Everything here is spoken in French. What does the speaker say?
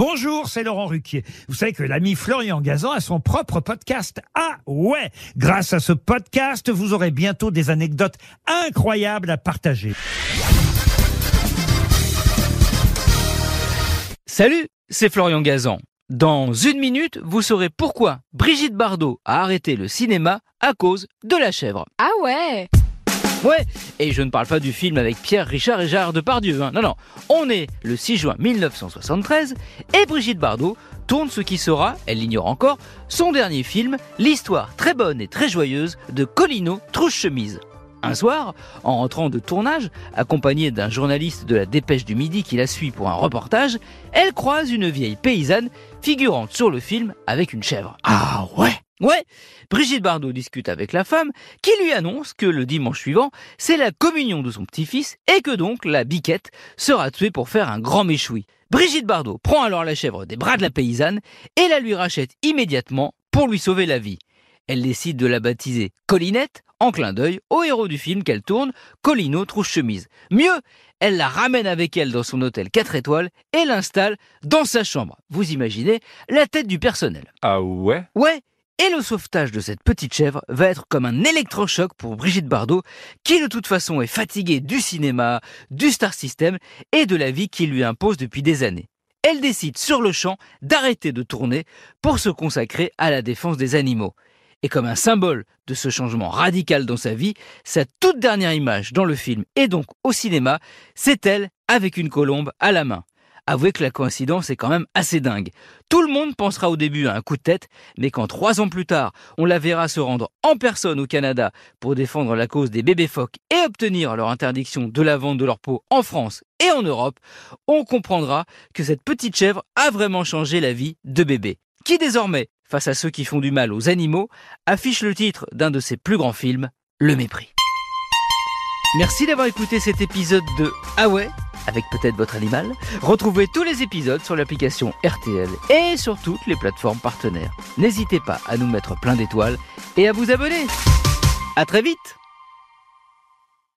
Bonjour, c'est Laurent Ruquier. Vous savez que l'ami Florian Gazan a son propre podcast. Ah ouais Grâce à ce podcast, vous aurez bientôt des anecdotes incroyables à partager. Salut, c'est Florian Gazan. Dans une minute, vous saurez pourquoi Brigitte Bardot a arrêté le cinéma à cause de la chèvre. Ah ouais Ouais, et je ne parle pas du film avec Pierre Richard et Gérard Depardieu. Hein. Non, non, on est le 6 juin 1973 et Brigitte Bardot tourne ce qui sera, elle l'ignore encore, son dernier film, l'histoire très bonne et très joyeuse de Colino Trouche-Chemise. Un soir, en rentrant de tournage, accompagnée d'un journaliste de la Dépêche du Midi qui la suit pour un reportage, elle croise une vieille paysanne figurante sur le film avec une chèvre. Ah ouais Ouais, Brigitte Bardot discute avec la femme qui lui annonce que le dimanche suivant, c'est la communion de son petit-fils et que donc la biquette sera tuée pour faire un grand méchoui. Brigitte Bardot prend alors la chèvre des bras de la paysanne et la lui rachète immédiatement pour lui sauver la vie. Elle décide de la baptiser Collinette en clin d'œil au héros du film qu'elle tourne, Colino Trouche-Chemise. Mieux, elle la ramène avec elle dans son hôtel 4 étoiles et l'installe dans sa chambre. Vous imaginez la tête du personnel. Ah ouais? Ouais, et le sauvetage de cette petite chèvre va être comme un électrochoc pour Brigitte Bardot, qui de toute façon est fatiguée du cinéma, du star system et de la vie qui lui impose depuis des années. Elle décide sur le champ d'arrêter de tourner pour se consacrer à la défense des animaux. Et comme un symbole de ce changement radical dans sa vie, sa toute dernière image dans le film et donc au cinéma, c'est elle avec une colombe à la main. Avouez que la coïncidence est quand même assez dingue. Tout le monde pensera au début à un coup de tête, mais quand trois ans plus tard, on la verra se rendre en personne au Canada pour défendre la cause des bébés phoques et obtenir leur interdiction de la vente de leur peau en France et en Europe, on comprendra que cette petite chèvre a vraiment changé la vie de bébé. Qui désormais, face à ceux qui font du mal aux animaux, affiche le titre d'un de ses plus grands films, Le Mépris. Merci d'avoir écouté cet épisode de Ah avec peut-être votre animal. Retrouvez tous les épisodes sur l'application RTL et sur toutes les plateformes partenaires. N'hésitez pas à nous mettre plein d'étoiles et à vous abonner. À très vite